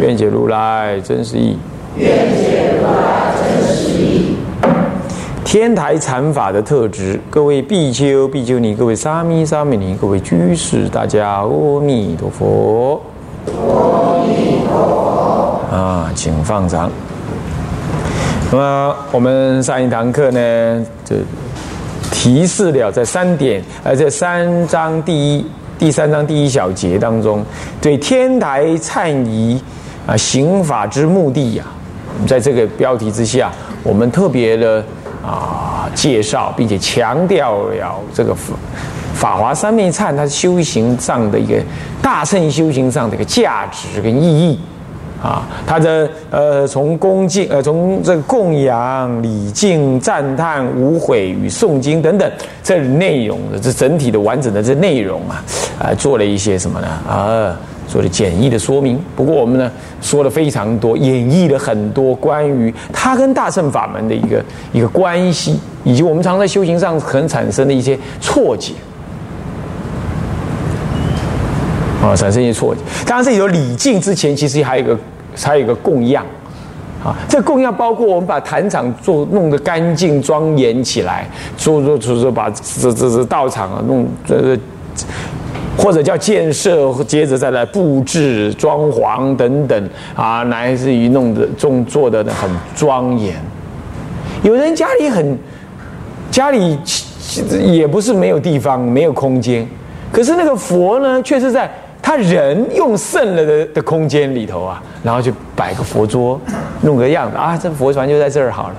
愿解如来真实义。天台禅法的特质，各位比丘、比丘尼，各位沙弥、沙弥尼，各位居士，大家阿弥陀佛。阿弥陀佛。啊，请放掌。那么我们上一堂课呢，就提示了在三点，呃，这三章第一、第三章第一小节当中，对天台忏仪啊刑法之目的呀，在这个标题之下，我们特别的啊介绍，并且强调了这个法法华三昧忏它修行上的一个大乘修行上的一个价值跟意义。啊，他的呃，从恭敬呃，从这个供养、礼敬、赞叹、无悔与诵经等等这内容的这整体的完整的这内容啊，啊，做了一些什么呢？啊，做了简易的说明。不过我们呢，说了非常多，演绎了很多关于他跟大乘法门的一个一个关系，以及我们常在修行上可能产生的一些错解。啊，产生一些错解。当然，这有礼敬之前，其实还有一个，还有一个供养。啊，这供养包括我们把坛场做弄得干净庄严起来，做做做做把这这这道场啊弄这，或者叫建设，接着再来布置装潢等等啊，乃至于弄得重做的很庄严。有人家里很家里也不是没有地方，没有空间，可是那个佛呢，却是在。他人用剩了的的空间里头啊，然后就摆个佛桌，弄个样子啊，这佛船就在这儿好了。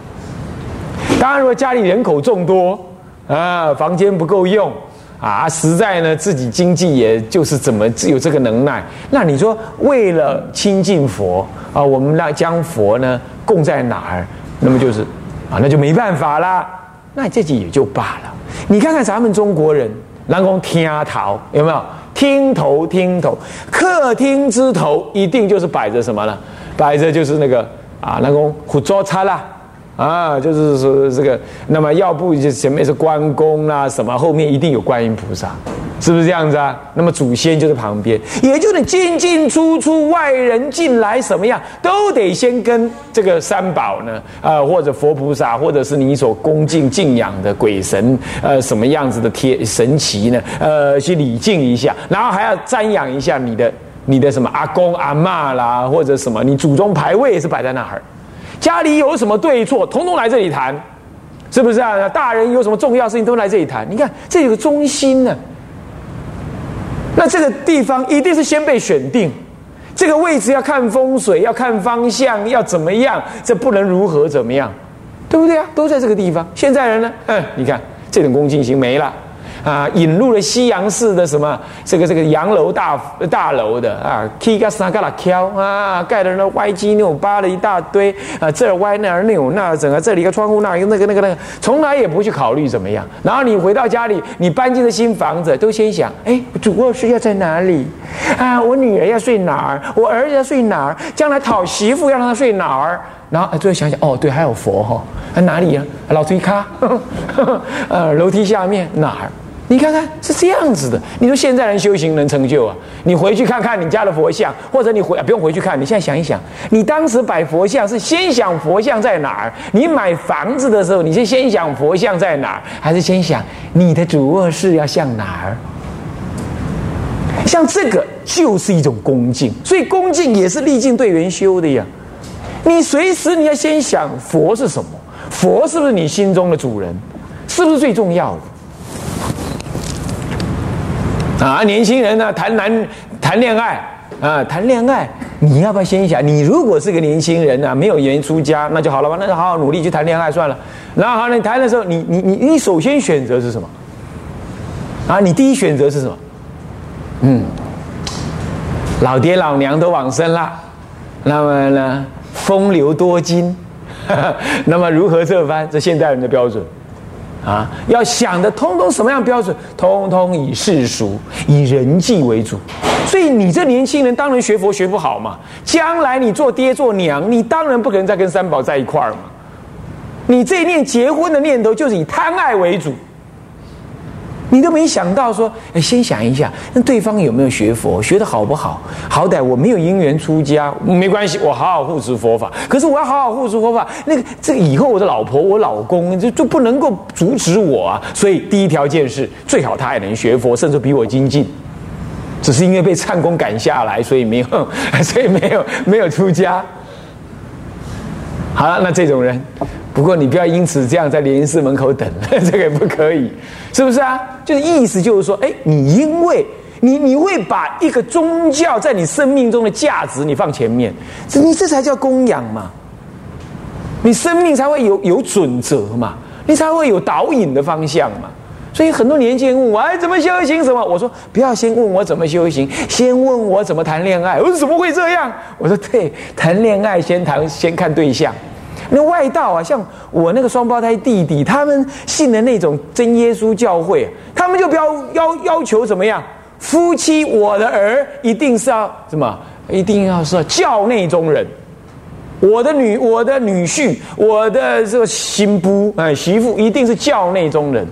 当然，如果家里人口众多啊，房间不够用啊，实在呢自己经济也就是怎么有这个能耐，那你说为了亲近佛啊，我们那将佛呢供在哪儿？那么就是啊，那就没办法啦。那这己也就罢了。你看看咱们中国人，南宫天桃有没有？厅头，厅头，客厅之头一定就是摆着什么呢？摆着就是那个啊，那个火桌叉啦，啊，就是说这个。那么要不就前面是关公啦，什么后面一定有观音菩萨。是不是这样子啊？那么祖先就在旁边，也就是进进出出，外人进来什么样，都得先跟这个三宝呢，呃，或者佛菩萨，或者是你所恭敬敬仰的鬼神，呃，什么样子的贴神奇呢？呃，去礼敬一下，然后还要瞻仰一下你的你的什么阿公阿妈啦，或者什么，你祖宗牌位也是摆在那儿，家里有什么对错，统统来这里谈，是不是啊？大人有什么重要事情都来这里谈，你看这有个中心呢。那这个地方一定是先被选定，这个位置要看风水，要看方向，要怎么样？这不能如何怎么样，对不对啊？都在这个地方。现在人呢？嗯，你看这种恭敬心没了。啊，引入了西洋式的什么这个这个洋楼大大楼的啊，K 个三个啦挑啊，盖的那歪七扭八的一大堆啊，这儿歪那儿扭那，整个这里一个窗户那一个那个那个那个，从来也不去考虑怎么样。然后你回到家里，你搬进了新房子，都先想，哎，主卧室要在哪里？啊，我女儿要睡哪儿？我儿子要睡哪儿？将来讨媳妇要让他睡哪儿？然后最后想想，哦，对，还有佛哈，在哪里呀？老推卡，呃，楼梯下面哪儿？你看看是这样子的，你说现在人修行能成就啊？你回去看看你家的佛像，或者你回不用回去看，你现在想一想，你当时摆佛像是先想佛像在哪儿？你买房子的时候，你是先想佛像在哪儿，还是先想你的主卧室要向哪儿？像这个就是一种恭敬，所以恭敬也是历尽对缘修的呀。你随时你要先想佛是什么？佛是不是你心中的主人？是不是最重要的？啊，年轻人呢，谈男谈恋爱啊，谈恋爱，你要不要先想？你如果是个年轻人呢，没有缘出家，那就好了吧，那就好好努力去谈恋爱算了。然后好，你谈的时候，你你你你首先选择是什么？啊，你第一选择是什么？嗯，老爹老娘都往生了，那么呢，风流多金，那么如何这番？这现代人的标准啊，要想的通通什么样标准？通通以世俗、以人际为主。所以你这年轻人当然学佛学不好嘛，将来你做爹做娘，你当然不可能再跟三宝在一块儿嘛。你这一念结婚的念头就是以贪爱为主。你都没想到说，哎，先想一下，那对方有没有学佛，学的好不好？好歹我没有因缘出家，没关系，我好好护持佛法。可是我要好好护持佛法，那个这个以后我的老婆、我老公就就不能够阻止我啊。所以第一条件是，最好他也能学佛，甚至比我精进。只是因为被唱功赶下来，所以没有，所以没有没有出家。好了，那这种人。不过你不要因此这样在莲寺门口等，这个也不可以，是不是啊？就是意思就是说，哎，你因为你你会把一个宗教在你生命中的价值你放前面，你这才叫供养嘛，你生命才会有有准则嘛，你才会有导引的方向嘛。所以很多年轻人问我，哎，怎么修行什么？我说不要先问我怎么修行，先问我怎么谈恋爱。我说怎么会这样？我说对，谈恋爱先谈先看对象。那外道啊，像我那个双胞胎弟弟，他们信的那种真耶稣教会，他们就不要要要求怎么样？夫妻，我的儿一定是要什么？一定要是教内中人。我的女，我的女婿，我的这个新夫，哎，媳妇一定是教内中人。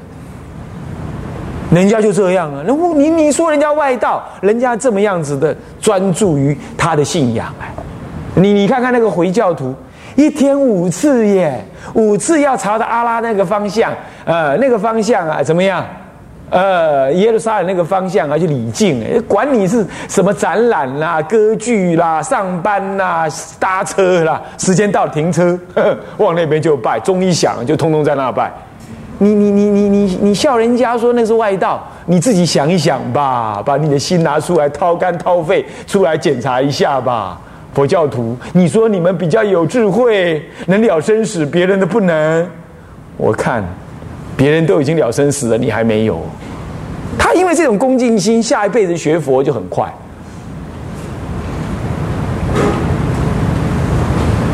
人家就这样啊，那你你说人家外道，人家这么样子的专注于他的信仰哎，你你看看那个回教徒。一天五次耶，五次要朝着阿拉那个方向，呃，那个方向啊，怎么样？呃，耶路撒冷那个方向啊，去礼敬，管你是什么展览啦、歌剧啦、上班啦、搭车啦，时间到停车，往那边就拜，钟一响就通通在那拜。你你你你你你笑人家说那是外道，你自己想一想吧，把你的心拿出来，掏肝掏肺出来检查一下吧。佛教徒，你说你们比较有智慧，能了生死，别人的不能。我看，别人都已经了生死了，你还没有。他因为这种恭敬心，下一辈子学佛就很快，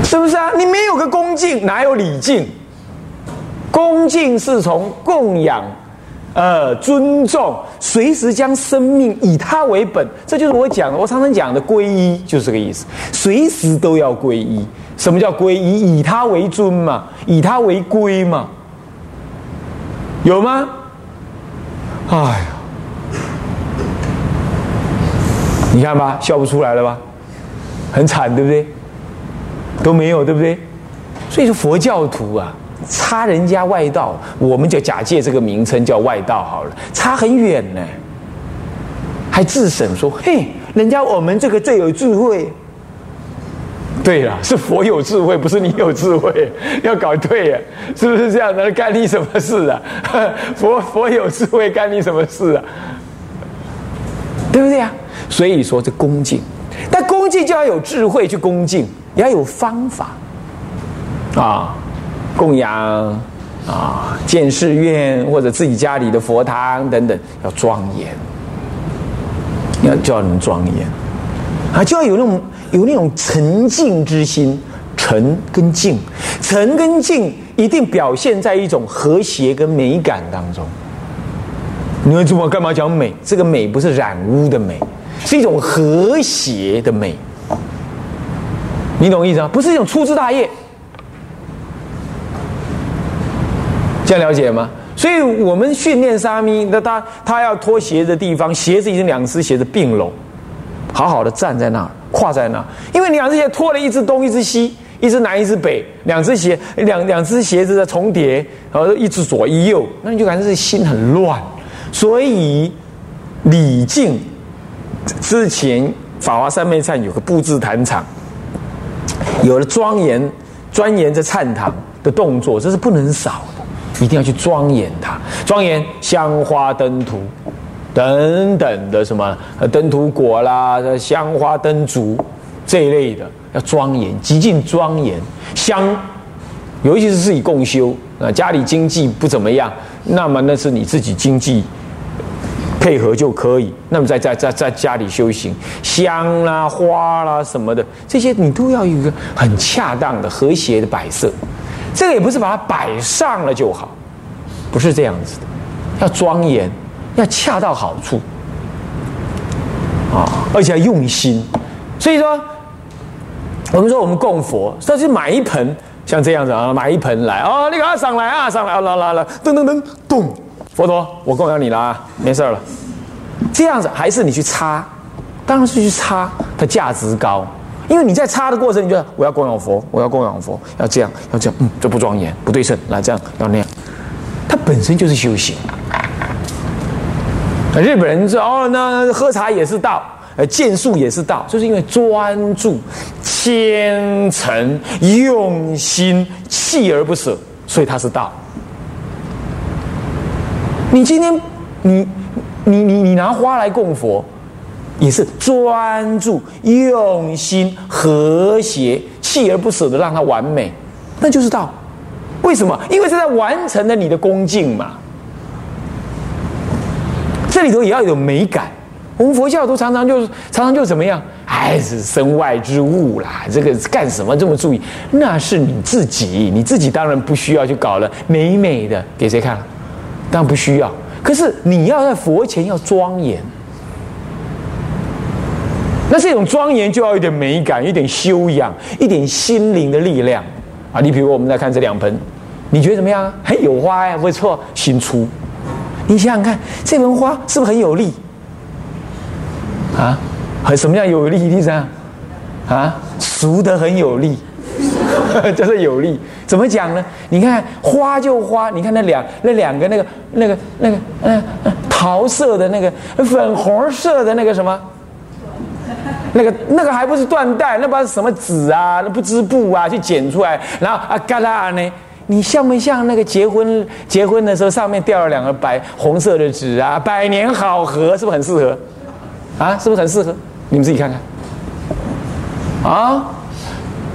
是不是啊？你没有个恭敬，哪有礼敬？恭敬是从供养。呃，尊重，随时将生命以他为本，这就是我讲的。我常常讲的皈依，就是这个意思。随时都要皈依。什么叫皈依？以他为尊嘛，以他为归嘛。有吗？哎呀，你看吧，笑不出来了吧？很惨，对不对？都没有，对不对？所以说佛教徒啊。差人家外道，我们就假借这个名称叫外道好了，差很远呢。还自省说：“嘿，人家我们这个最有智慧。”对了，是佛有智慧，不是你有智慧。要搞对呀，是不是这样的？干你什么事啊？佛佛有智慧，干你什么事啊？对不对呀？所以说这恭敬，但恭敬就要有智慧去恭敬，也要有方法啊。供养啊，建寺院或者自己家里的佛堂等等，要庄严，要叫人庄严啊，就要有那种有那种沉静之心，沉跟静，沉跟静一定表现在一种和谐跟美感当中。你会怎么干嘛讲美？这个美不是染污的美，是一种和谐的美。你懂意思吗？不是一种粗枝大叶。这样了解吗？所以我们训练沙弥，那他他要脱鞋的地方，鞋子已经两只鞋子并拢，好好的站在那儿，跨在那儿。因为两只鞋脱了一只东，一只西，一只南，一只北，两只鞋两两只鞋子的重叠，然后一只左一右，那你就感觉这心很乱。所以礼敬之前，法华三昧忏有个布置坛场，有了庄严庄严这忏堂的动作，这是不能少。一定要去庄严它，庄严香花灯图等等的什么灯图果啦、香花灯烛这一类的，要庄严，极尽庄严。香，尤其是自己共修啊，家里经济不怎么样，那么那是你自己经济配合就可以。那么在在在在家里修行，香啦、花啦什么的，这些你都要有一个很恰当的、和谐的摆设。这个也不是把它摆上了就好，不是这样子的，要庄严，要恰到好处啊，而且要用心。所以说，我们说我们供佛，那就买一盆像这样子啊，买一盆来哦，你给他上来啊，上来啊，来来来，噔噔噔，咚，佛陀，我供养你了啊，没事了。这样子还是你去擦，当然是去擦，它价值高。因为你在擦的过程，你觉得我要供养佛，我要供养佛，要这样，要这样，嗯，这不庄严，不对称，来这样，要那样，它本身就是修行。日本人说哦，那喝茶也是道，呃，剑术也是道，就是因为专注、虔诚、用心、锲而不舍，所以它是道。你今天，你，你，你，你拿花来供佛。也是专注、用心、和谐、锲而不舍的让它完美，那就是道。为什么？因为是在完成了你的恭敬嘛。这里头也要有美感。我们佛教都常常就是常常就怎么样？哎，是身外之物啦，这个干什么这么注意？那是你自己，你自己当然不需要去搞了美美的给谁看？当然不需要。可是你要在佛前要庄严。那这种庄严就要一点美感，一点修养，一点心灵的力量啊！你比如我们在看这两盆，你觉得怎么样？很有花呀，不错，新出。你想想看，这盆花是不是很有力？啊，很什么样有力？第三，啊，熟得很有力，就是有力。怎么讲呢？你看花就花，你看那两那两个那个那个那个嗯桃色的那个粉红色的那个什么？那个那个还不是缎带，那不是什么纸啊，那不织布啊，去剪出来，然后啊嘎啦呢？你像不像那个结婚结婚的时候上面掉了两个白红色的纸啊？百年好合，是不是很适合？啊，是不是很适合？你们自己看看。啊，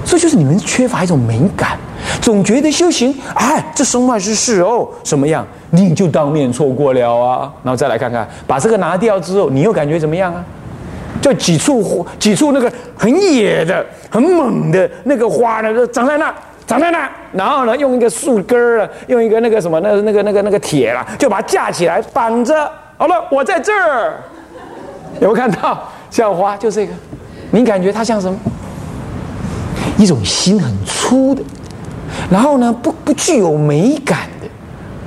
这就是你们缺乏一种美感，总觉得修行，哎，这身外之事哦，什么样，你就当面错过了啊。然后再来看看，把这个拿掉之后，你又感觉怎么样啊？就几处几处那个很野的、很猛的那个花呢，就长在那，长在那。然后呢，用一个树根儿啊，用一个那个什么，那那个那个那个铁啦，就把它架起来绑着。好了，我在这儿，有没有看到？像花就这个，你感觉它像什么？一种心很粗的，然后呢，不不具有美感的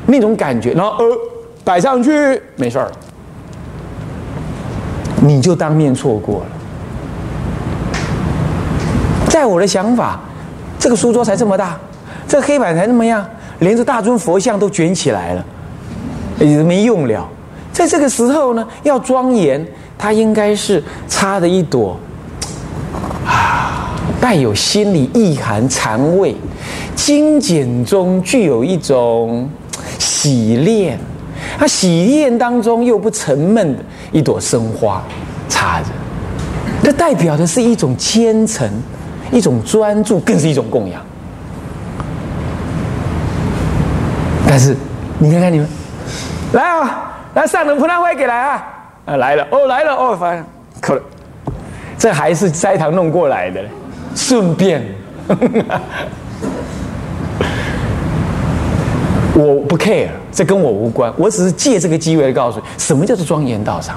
那种感觉。然后呃，摆上去没事儿。你就当面错过了。在我的想法，这个书桌才这么大，这个黑板才那么样，连这大尊佛像都卷起来了，也没用了。在这个时候呢，要庄严，它应该是插的一朵啊，带有心理意涵、禅味、精简中具有一种洗练。它喜宴当中又不沉闷的一朵生花插着，这代表的是一种虔诚，一种专注，更是一种供养。但是你看看你们，来啊，来上等菩萨会给来啊，啊来了哦来了哦，发现可了，这还是斋堂弄过来的，顺便。我不 care，这跟我无关。我只是借这个机会来告诉你，什么叫做庄严道场。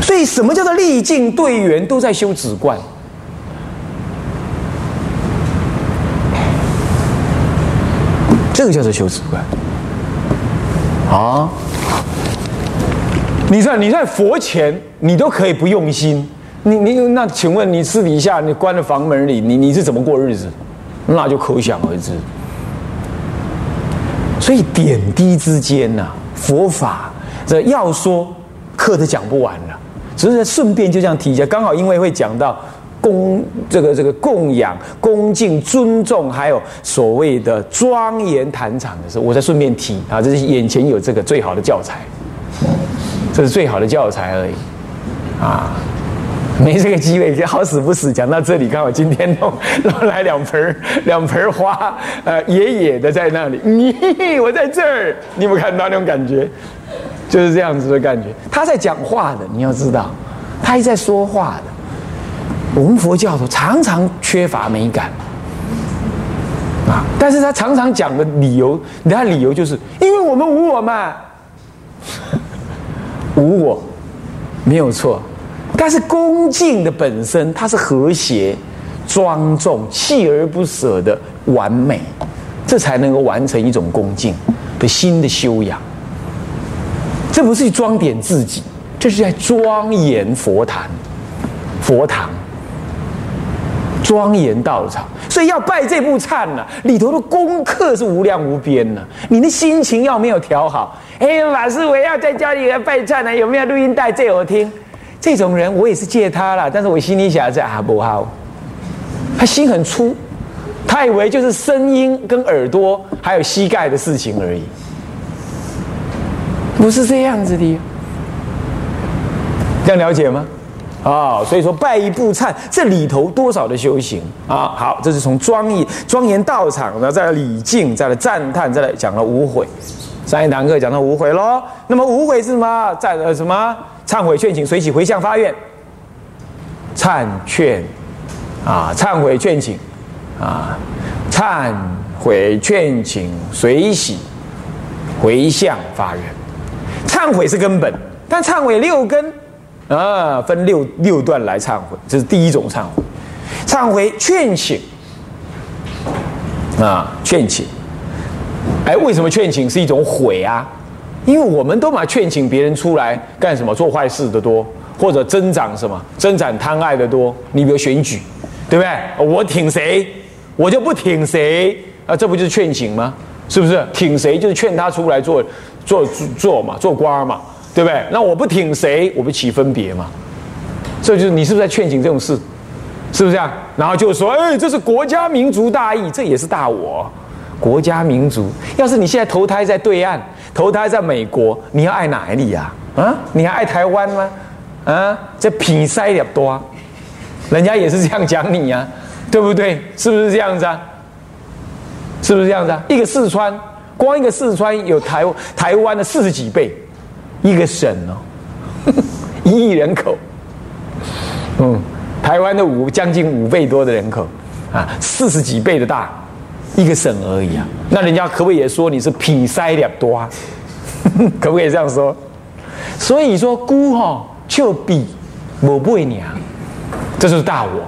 所以，什么叫做历尽队员都在修止观？这个叫做修止观。啊！你在你在佛前，你都可以不用心。你你那，请问你私底下你关在房门里，你你是怎么过日子？那就可想而知。所以点滴之间呐，佛法这要说课都讲不完了，只是顺便就这样提一下。刚好因为会讲到供这个这个供养、恭敬、尊重，还有所谓的庄严坛场的时候，我再顺便提啊，这是眼前有这个最好的教材，这是最好的教材而已啊。没这个机会，好死不死讲到这里，刚好今天弄弄来两盆 两盆花，呃，野野的在那里，你我在这儿，你有没有看到那种感觉？就是这样子的感觉。他在讲话的，你要知道，他一在说话的。我们佛教徒常常缺乏美感啊，但是他常常讲的理由，他理由就是因为我们无我嘛，无我没有错。但是恭敬的本身，它是和谐、庄重、锲而不舍的完美，这才能够完成一种恭敬的新的修养。这不是装点自己，这是在庄严佛坛、佛堂、庄严道场。所以要拜这部忏呢，里头的功课是无量无边呢。你的心情要没有调好，哎，法师，我要在家里来拜忏呢，有没有录音带借我听？这种人我也是借他了，但是我心里想着啊不好，他心很粗，他以为就是声音跟耳朵还有膝盖的事情而已，不是这样子的，这样了解吗？啊，所以说拜一步忏，这里头多少的修行啊？好，这是从庄严庄严道场呢，再来礼敬，再来赞叹，再来讲了无悔。上一堂课讲到无悔喽，那么无悔是什么？在呃什么？忏悔劝请随喜回向发愿，忏劝啊，忏悔劝请啊，忏悔劝请随喜回向发愿。忏悔是根本，但忏悔六根啊，分六六段来忏悔，这是第一种忏悔。忏悔劝请啊，劝请。哎，为什么劝请是一种悔啊？因为我们都把劝请别人出来干什么？做坏事的多，或者增长什么？增长贪爱的多。你比如选举，对不对？我挺谁，我就不挺谁啊？这不就是劝请吗？是不是？挺谁就是劝他出来做做做嘛，做官嘛，对不对？那我不挺谁，我不起分别嘛？这就是你是不是在劝请这种事？是不是这样？然后就说，哎，这是国家民族大义，这也是大我。国家民族，要是你现在投胎在对岸，投胎在美国，你要爱哪里呀？啊，你还爱台湾吗？啊，这品塞点多，人家也是这样讲你呀，对不对？是不是这样子啊？是不是这样子啊？一个四川，光一个四川有台台湾的四十几倍，一个省哦，一亿人口，嗯，台湾的五将近五倍多的人口啊，四十几倍的大。一个省而已啊，那人家可不可以也说你是品塞两多啊？可不可以这样说？所以说孤哈就比我不为娘，这就是大我，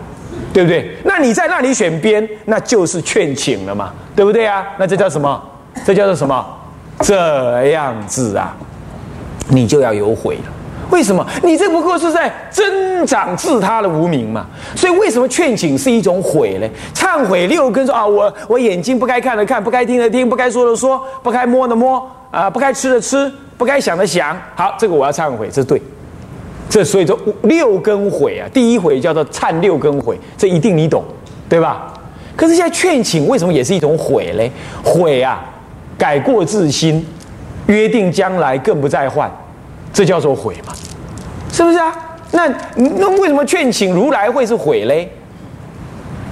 对不对？那你在那里选边，那就是劝请了嘛，对不对啊？那这叫什么？这叫做什么？这样子啊，你就要有悔了。为什么？你这不过是在增长自他的无名嘛？所以为什么劝请是一种悔呢？忏悔六根说啊，我我眼睛不该看的看，不该听的听，不该说的说，不该摸的摸啊，不该吃的吃，不该想的想。好，这个我要忏悔，这对。这所以说六根悔啊，第一悔叫做忏六根悔，这一定你懂，对吧？可是现在劝请为什么也是一种悔嘞？悔啊，改过自新，约定将来更不再犯。这叫做悔嘛，是不是啊？那那为什么劝请如来会是悔嘞？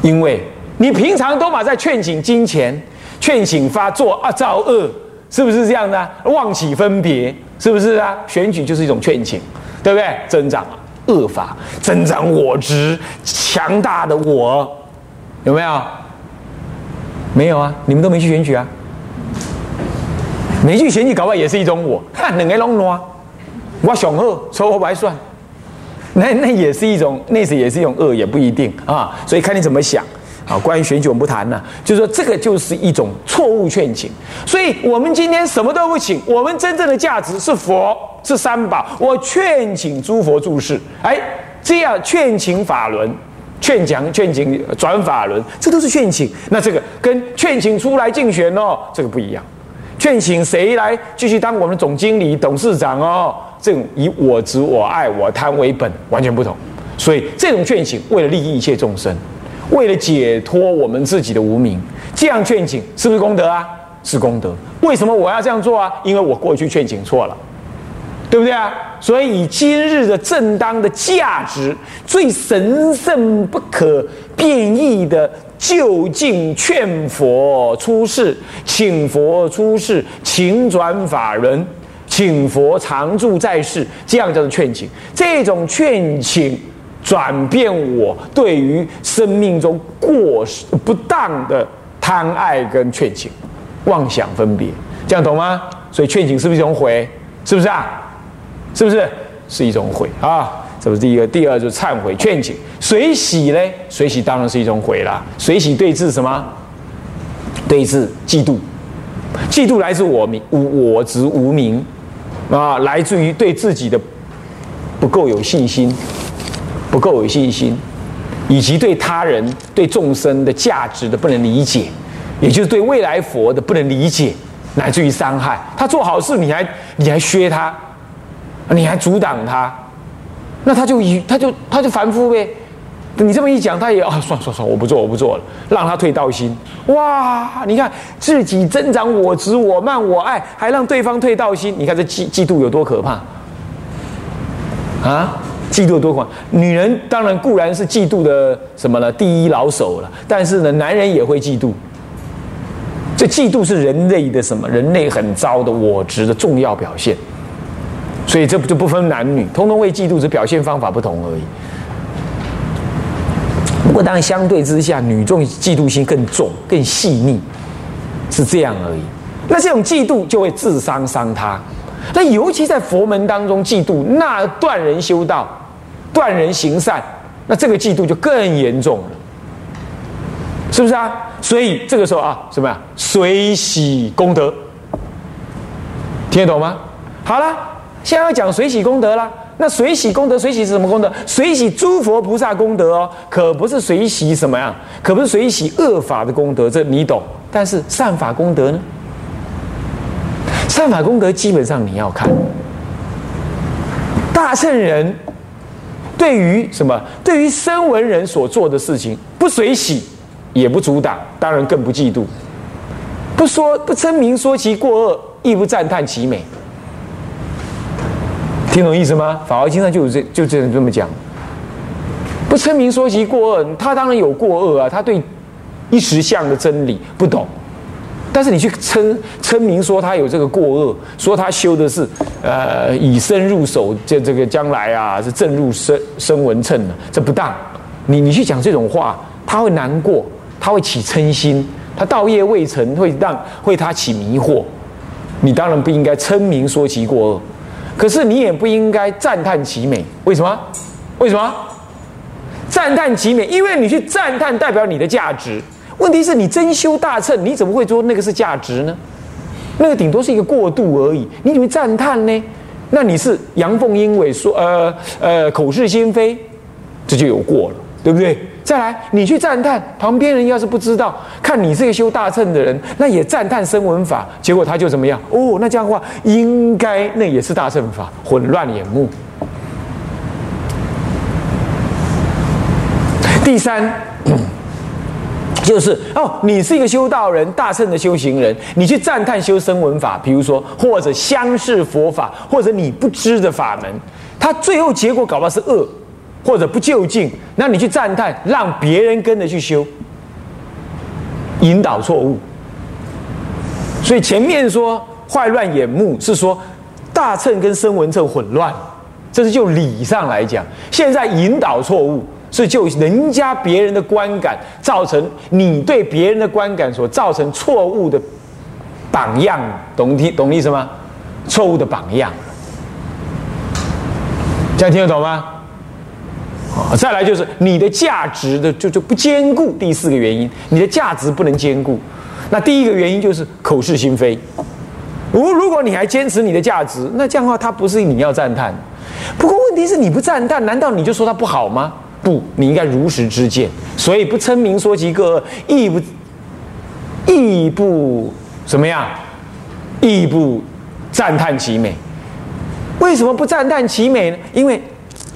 因为你平常都把在劝请金钱、劝请发作啊造恶，是不是这样的？妄起分别，是不是啊？选举就是一种劝请，对不对？增长恶法，增长我执，强大的我，有没有？没有啊？你们都没去选举啊？没去选举，搞不好也是一种我，哈两个拢乱。我雄恶，丑恶白算，那那也是一种，那是也是一种恶，也不一定啊。所以看你怎么想。啊，关于选举我们不谈了，就是说这个就是一种错误劝请。所以我们今天什么都不请，我们真正的价值是佛，是三宝。我劝请诸佛注释，哎，这样劝请法轮，劝讲劝请转法轮，这都是劝请。那这个跟劝请出来竞选哦，这个不一样。劝请谁来继续当我们总经理、董事长哦？这种以我执、我爱、我贪为本，完全不同。所以这种劝请，为了利益一切众生，为了解脱我们自己的无名，这样劝请是不是功德啊？是功德。为什么我要这样做啊？因为我过去劝请错了，对不对啊？所以以今日的正当的价值，最神圣不可变异的。就近劝佛出世，请佛出世，请转法轮，请佛常住在世，这样叫做劝请。这种劝请转变我对于生命中过失不当的贪爱跟劝请、妄想分别，这样懂吗？所以劝请是不是一种悔？是不是啊？是不是是一种悔啊？这是第一个，第二就是忏悔劝请，水洗呢？水洗当然是一种悔啦。水洗对治什么？对治嫉妒，嫉妒来自我名无我执无名啊，来自于对自己的不够有信心，不够有信心，以及对他人、对众生的价值的不能理解，也就是对未来佛的不能理解，乃至于伤害他做好事，你还你还削他，你还阻挡他。那他就以他就他就凡夫呗，你这么一讲，他也啊，算算算，我不做我不做了，让他退道心。哇，你看自己增长我执我慢我爱，还让对方退道心，你看这嫉嫉妒有多可怕啊？嫉妒有多可怕？女人当然固然是嫉妒的什么呢？第一老手了，但是呢，男人也会嫉妒。这嫉妒是人类的什么？人类很糟的我执的重要表现。所以这就不分男女，通通为嫉妒，只表现方法不同而已。不过当然相对之下，女众嫉妒心更重、更细腻，是这样而已。那这种嫉妒就会自伤伤他。那尤其在佛门当中，嫉妒那断人修道、断人行善，那这个嫉妒就更严重了，是不是啊？所以这个时候啊，什么呀？水洗功德，听得懂吗？好了。现在要讲水洗功德了，那水洗功德，水洗是什么功德？水洗诸佛菩萨功德哦，可不是水洗什么呀？可不是水洗恶法的功德，这你懂。但是善法功德呢？善法功德基本上你要看，大圣人对于什么？对于声闻人所做的事情，不水洗，也不阻挡，当然更不嫉妒，不说不称名说其过恶，亦不赞叹其美。听懂意思吗？法华经上就有这就这样这么讲，不称名说其过恶，他当然有过恶啊，他对一时相的真理不懂，但是你去称称名说他有这个过恶，说他修的是呃以身入手，这这个将来啊是正入身身闻称的，这不当。你你去讲这种话，他会难过，他会起嗔心，他道业未成，会让会他起迷惑。你当然不应该称名说其过恶。可是你也不应该赞叹其美，为什么？为什么？赞叹其美，因为你去赞叹代表你的价值。问题是你真修大乘，你怎么会说那个是价值呢？那个顶多是一个过渡而已。你怎么赞叹呢？那你是阳奉阴违，说呃呃口是心非，这就有过了，对不对？再来，你去赞叹旁边人，要是不知道，看你这个修大乘的人，那也赞叹声闻法，结果他就怎么样？哦，那这样的话，应该那也是大乘法，混乱眼目。第三，就是哦，你是一个修道人，大乘的修行人，你去赞叹修声闻法，比如说或者相视佛法，或者你不知的法门，他最后结果搞不好是恶。或者不就近，那你去赞叹，让别人跟着去修，引导错误。所以前面说坏乱眼目，是说大乘跟声闻乘混乱，这是就理上来讲。现在引导错误，是就人家别人的观感，造成你对别人的观感所造成错误的榜样，懂听懂意思吗？错误的榜样，这样听得懂吗？再来就是你的价值的就就不坚固。第四个原因，你的价值不能坚固。那第一个原因就是口是心非。如如果你还坚持你的价值，那这样的话，它不是你要赞叹。不过问题是你不赞叹，难道你就说它不好吗？不，你应该如实之见。所以不称名说其个，亦不亦不怎么样，亦不赞叹其美。为什么不赞叹其美呢？因为。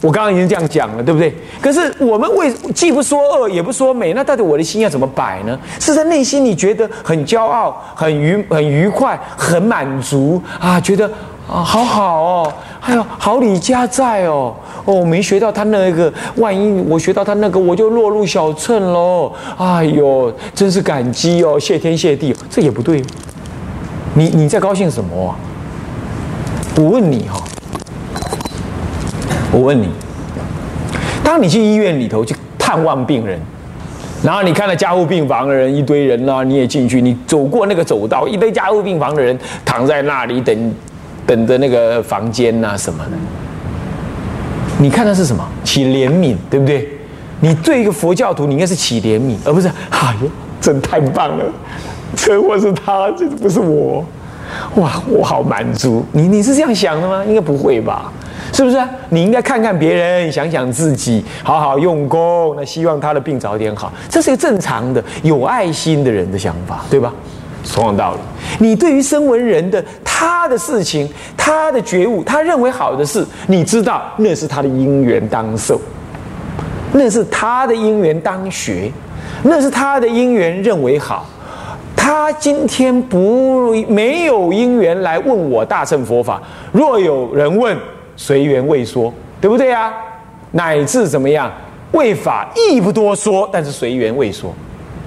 我刚刚已经这样讲了，对不对？可是我们为既不说恶，也不说美，那到底我的心要怎么摆呢？是在内心你觉得很骄傲、很愉、很愉快、很满足啊？觉得啊，好好哦，哎呦，好礼家在哦，哦，我没学到他那个，万一我学到他那个，我就落入小乘喽。哎呦，真是感激哦，谢天谢地，这也不对。你你在高兴什么？我问你哈，我问你，当你去医院里头去探望病人。然后你看到加护病房的人一堆人呢，你也进去，你走过那个走道，一堆加护病房的人躺在那里等，等着那个房间呐什么的。你看的是什么？起怜悯，对不对？你对一个佛教徒，你应该是起怜悯，而不是哎呦，真太棒了，车祸是他，这不是我，哇，我好满足。你你是这样想的吗？应该不会吧？是不是？你应该看看别人，想想自己，好好用功。那希望他的病早点好，这是一个正常的、有爱心的人的想法，对吧？同样道理，你对于声闻人的他的事情、他的觉悟、他认为好的事，你知道那是他的因缘当受，那是他的因缘当学，那是他的因缘认为好。他今天不没有因缘来问我大乘佛法，若有人问。随缘未说，对不对啊？乃至怎么样？为法亦不多说，但是随缘未说。